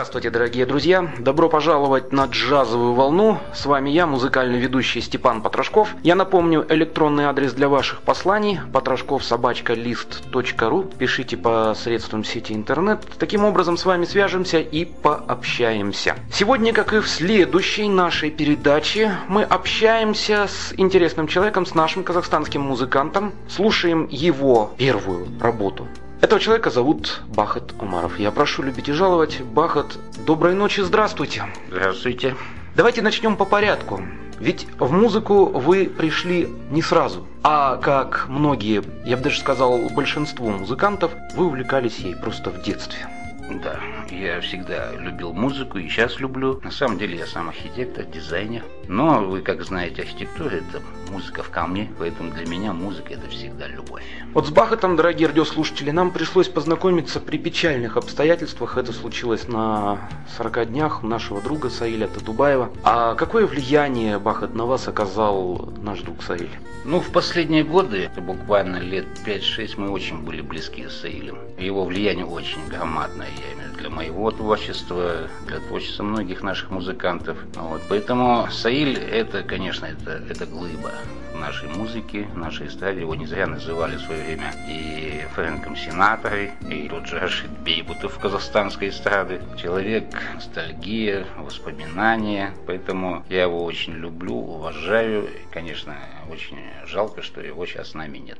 Здравствуйте, дорогие друзья! Добро пожаловать на джазовую волну. С вами я, музыкальный ведущий Степан Потрошков. Я напомню электронный адрес для ваших посланий потрошковсобачкалист.ру. Пишите по средствам сети интернет. Таким образом с вами свяжемся и пообщаемся. Сегодня, как и в следующей нашей передаче, мы общаемся с интересным человеком, с нашим казахстанским музыкантом. Слушаем его первую работу этого человека зовут Бахат Умаров. Я прошу любить и жаловать. Бахат, доброй ночи, здравствуйте. Здравствуйте. Давайте начнем по порядку. Ведь в музыку вы пришли не сразу, а как многие, я бы даже сказал большинство музыкантов, вы увлекались ей просто в детстве. Да, я всегда любил музыку и сейчас люблю. На самом деле я сам архитектор, дизайнер. Но вы как знаете, архитектура это музыка в камне, поэтому для меня музыка это всегда любовь. Вот с Бахатом, дорогие радиослушатели, нам пришлось познакомиться при печальных обстоятельствах. Это случилось на 40 днях у нашего друга Саиля Татубаева. А какое влияние Бахат на вас оказал наш друг Саиль? Ну, в последние годы, это буквально лет 5-6, мы очень были близки с Саилем. Его влияние очень громадное я имею для моего творчества, для творчества многих наших музыкантов. Вот. Поэтому Саиль это, конечно, это, это глыба нашей музыки, нашей эстраде. Его не зря называли в свое время и Фрэнком Синаторой, и Роджашит Бейбутов казахстанской эстрады. Человек, ностальгия, воспоминания. Поэтому я его очень люблю, уважаю. И, конечно, очень жалко, что его сейчас с нами нет.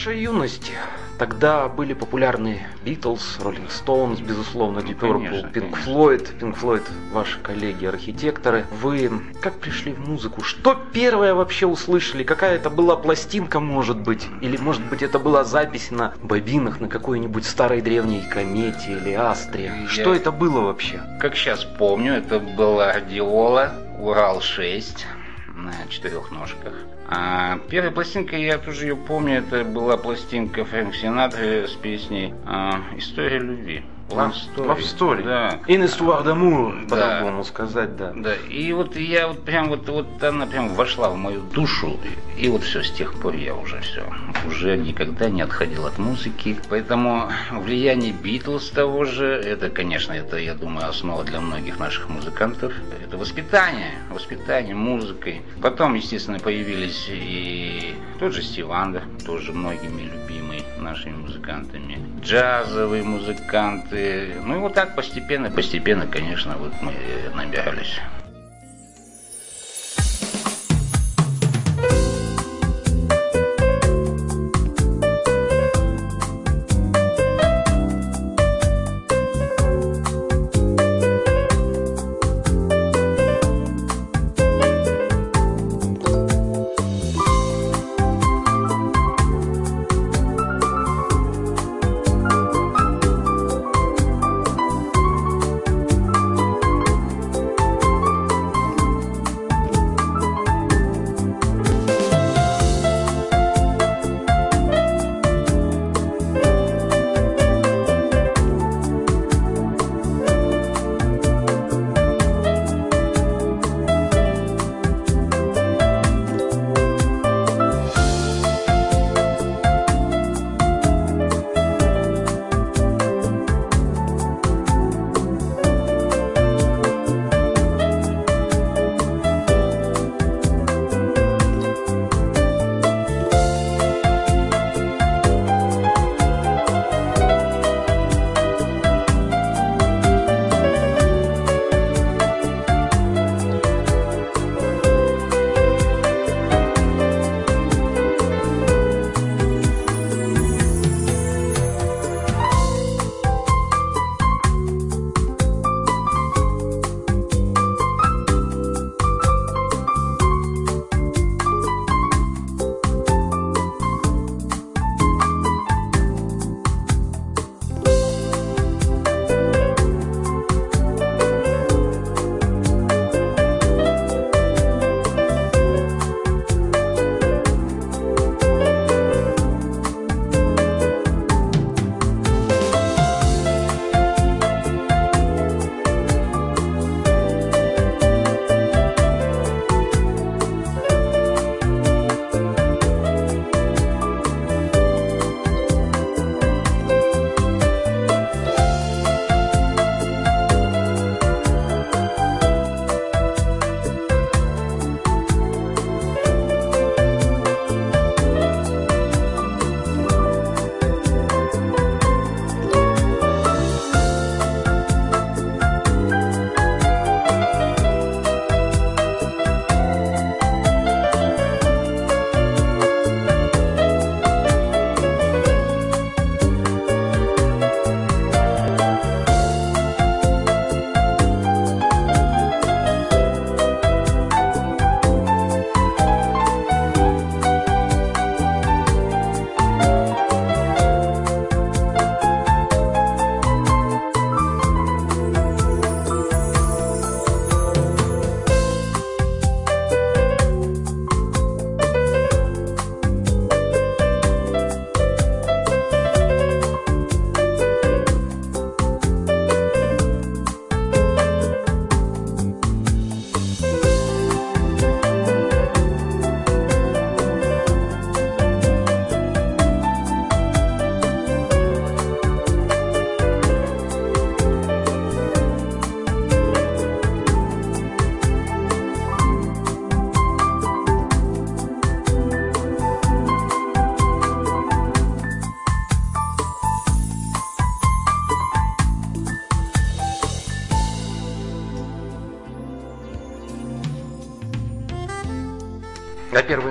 Вашей юности. Тогда были популярны Битлз, Роллинг Стоунс, безусловно, Deep Purple, Pink Floyd. Pink Floyd, ваши коллеги-архитекторы. Вы как пришли в музыку? Что первое вообще услышали? Какая это была пластинка, может быть? Или, может быть, это была запись на бобинах на какой-нибудь старой древней комете или астре? Я... Что это было вообще? Как сейчас помню, это была Диола Урал-6 на четырех ножках. А первая пластинка, я тоже ее помню, это была пластинка Фрэнк Синатра с песней а, «История любви». Love Story. Love Story. Да. In Histoire d'amour, по-другому сказать, да. Да, и вот я вот прям вот, вот она прям вошла в мою душу, и, и вот все, с тех пор я уже все, уже никогда не отходил от музыки, поэтому влияние Битлз того же, это, конечно, это, я думаю, основа для многих наших музыкантов, это воспитание, воспитание музыкой. Потом, естественно, появились и тот же Стив Андер, тоже многими любимый нашими музыкантами, джазовые музыканты. Ну и вот так постепенно, постепенно, конечно, вот мы набирались.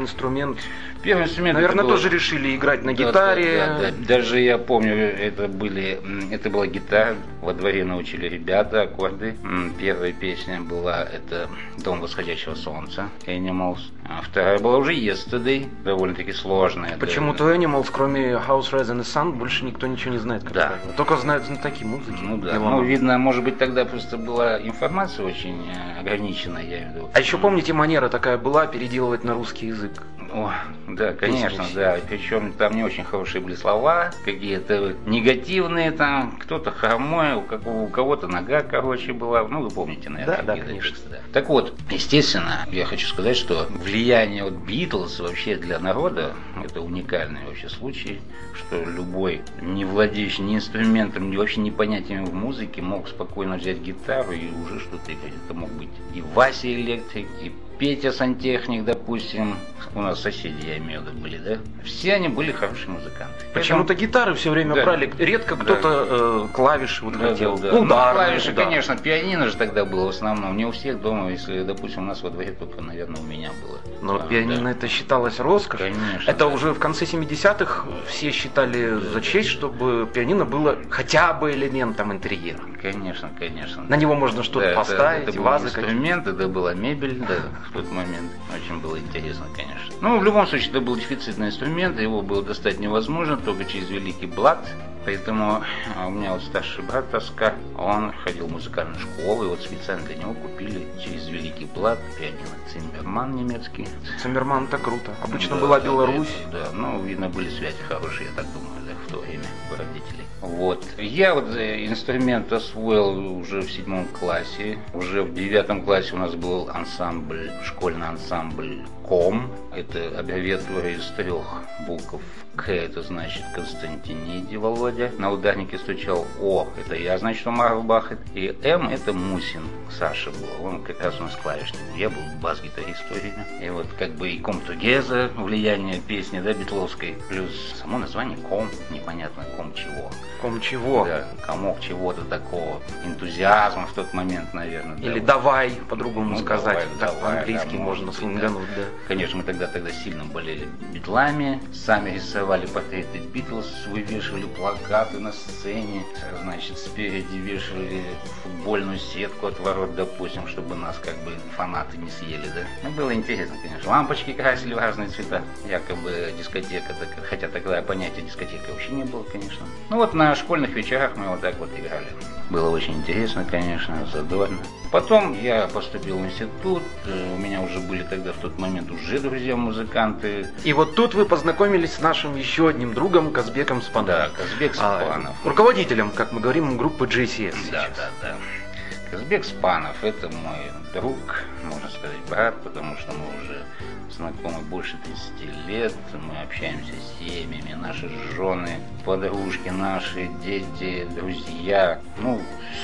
Инструмент Первый инструмент. Наверное, было... тоже решили играть на гитаре. Да, да, да. Даже я помню, это были, это была гитара. Во дворе научили ребята аккорды. Первая песня была это "Дом восходящего солнца" Animals. А вторая была уже Yesterday, довольно-таки сложная. Почему-то да. Animals, кроме House Rise and the Sun, больше никто ничего не знает. Как да. Правило. Только знают знатоки музыки. Ну да. Ну, видно, может быть, тогда просто была информация очень э, ограниченная, я имею в виду. А еще помните, манера такая была переделывать на русский язык? О, да, конечно, да. Причем там не очень хорошие были слова, какие-то негативные там, кто-то хромой, у кого-то нога, короче, была. Ну, вы помните, наверное. Да, да, конечно. Тексты, да. Так вот, естественно, я хочу сказать, что влияние от Битлз вообще для народа, это уникальный вообще случай, что любой, не владеющий ни инструментом, ни вообще не понятиями в музыке, мог спокойно взять гитару и уже что-то. Это мог быть и Вася Электрик, и Петя Сантехник, допустим, у нас соседи, я имею в виду, были, да? Все они были хорошие музыканты. Почему-то гитары все время да. брали. Редко кто-то да. э, клавиши вот да, хотел. Да, да. Удар, ну, клавиши, удар. конечно, пианино же тогда было в основном. Не у всех дома, если, допустим, у нас во дворе только, наверное, у меня было. Но а, пианино да. это считалось роскошь. Конечно. Это да. уже в конце 70-х все считали да, за честь, чтобы пианино было хотя бы элементом интерьера. Конечно, конечно. На него можно что-то да, поставить, это, это вазы. Инструмент, это была мебель, да, в тот момент. Очень было интересно, конечно. Ну, в любом случае, это был дефицитный инструмент, его было достать невозможно, только через великий блат. Поэтому а, у меня вот старший брат Тоска, он ходил в музыкальную школу, и вот специально для него купили через Великий Блат пианино Циммерман немецкий. Циммерман это круто. Обычно ну, была да, Беларусь. Да, да, ну, видно, были связи хорошие, я так думаю, да, в то время у родителей. Вот. Я вот э, инструмент освоил уже в седьмом классе. Уже в девятом классе у нас был ансамбль, школьный ансамбль КОМ. Это аббревиатура из трех букв. К это значит Константиниди Володя. На ударнике стучал О, это я, значит, Умар Бахет. И М это Мусин, Саша был. Он как раз у нас клавишник. Я был бас-гитарист в то время. И вот как бы и Ком Тугеза, влияние песни, да, Битловской. Плюс само название Ком, непонятно Ком чего. Ком чего? Да, комок чего-то такого, энтузиазма в тот момент, наверное. Или да, давай, по-другому ну, сказать. Давай, так по-английски да, можно слингануть, да. да. Конечно, мы тогда тогда сильно болели битлами, сами рисовали портреты Битлз, вывешивали плакаты на сцене, значит, спереди вешали футбольную сетку от ворот, допустим, чтобы нас как бы фанаты не съели, да. Ну, было интересно, конечно. Лампочки красили в разные цвета, якобы дискотека, хотя тогда понятия дискотека вообще не было, конечно. Ну вот на на школьных вечерах мы вот так вот играли. Было очень интересно, конечно, задорно. Потом я поступил в институт, э, у меня уже были тогда в тот момент уже друзья-музыканты. И вот тут вы познакомились с нашим еще одним другом Казбеком Спановым. Да, Казбек Спанов. А, руководителем, как мы говорим, группы JCS. Да, сейчас. да, да. Казбек Спанов – это мой друг, можно сказать, брат, потому что мы уже знакомы больше 30 лет, мы общаемся с семьями, наши жены, подружки наши, дети, друзья, ну,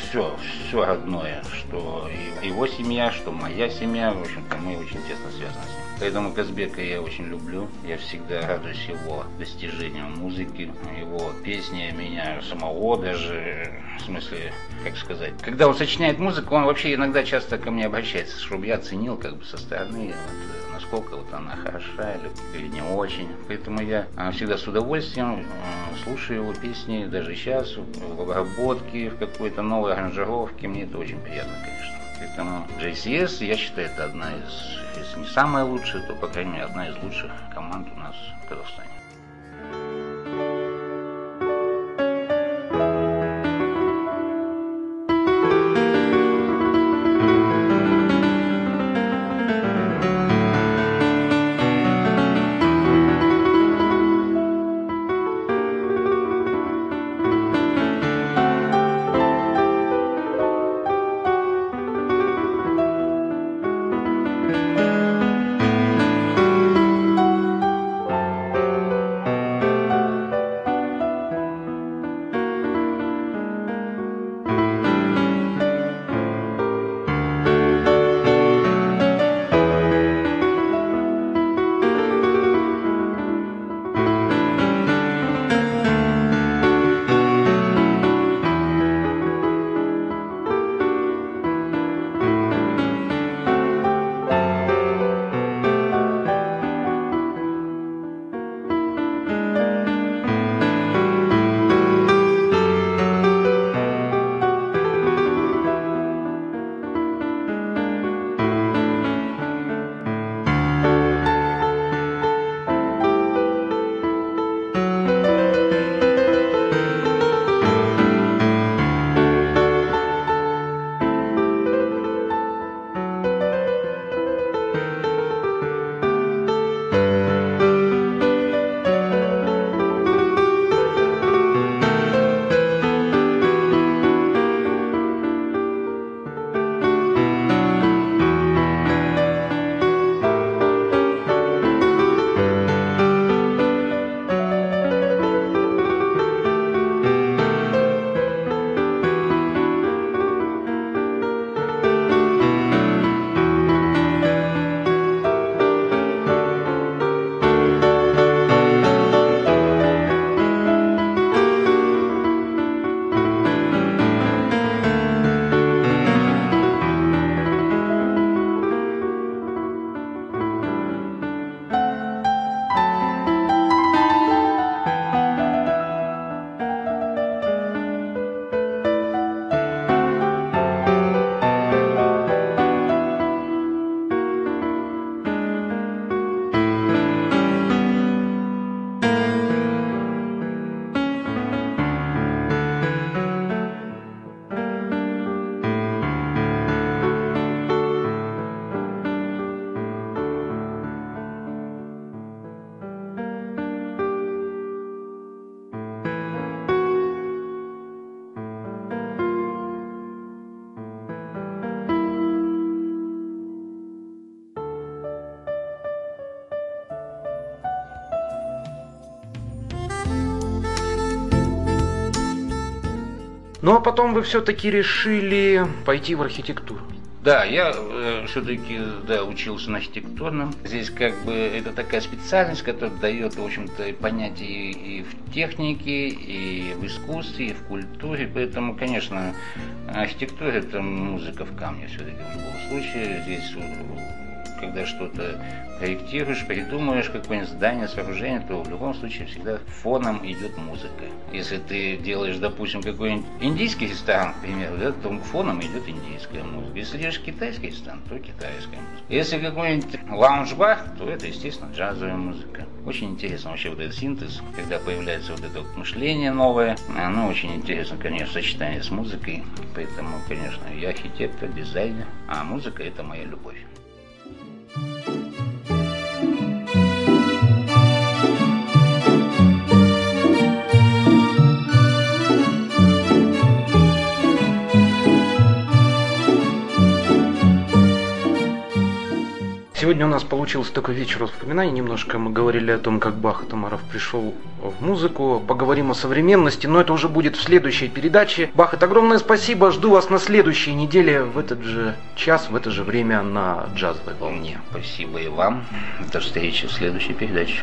все, все родное, что его семья, что моя семья, в общем-то, мы очень тесно связаны с ним. Поэтому Казбека я очень люблю. Я всегда радуюсь его достижениям музыки, его песни меня самого даже, в смысле, как сказать. Когда он сочиняет музыку, он вообще иногда часто ко мне обращается, чтобы я оценил как бы со стороны, вот, насколько вот она хороша или, или не очень. Поэтому я а, всегда с удовольствием а, слушаю его песни, даже сейчас, в обработке, в какой-то новой аранжировке. Мне это очень приятно, конечно. Поэтому JCS, я считаю, это одна из, если не самая лучшая, то, по крайней мере, одна из лучших команд у нас в Казахстане. Ну а потом вы все-таки решили пойти в архитектуру. Да, я э, все-таки да, учился на архитектурном. Здесь как бы это такая специальность, которая дает, в общем-то, понятие и, и в технике, и в искусстве, и в культуре. Поэтому, конечно, архитектура это музыка в камне все-таки в любом случае. Здесь когда что-то проектируешь, придумываешь какое-нибудь здание, сооружение, то в любом случае всегда фоном идет музыка. Если ты делаешь, допустим, какой-нибудь индийский ресторан, к примеру, да, то фоном идет индийская музыка. Если делаешь китайский ресторан, то китайская музыка. Если какой-нибудь лаунж-бар, то это, естественно, джазовая музыка. Очень интересно вообще вот этот синтез, когда появляется вот это вот мышление новое. Оно очень интересно, конечно, сочетание с музыкой. Поэтому, конечно, я архитектор, дизайнер, а музыка это моя любовь. Сегодня у нас получился такой вечер воспоминаний. Немножко мы говорили о том, как Бах Тамаров пришел в музыку. Поговорим о современности, но это уже будет в следующей передаче. Бах, это огромное спасибо. Жду вас на следующей неделе в этот же час, в это же время на джазовой волне. Спасибо и вам. До встречи в следующей передаче.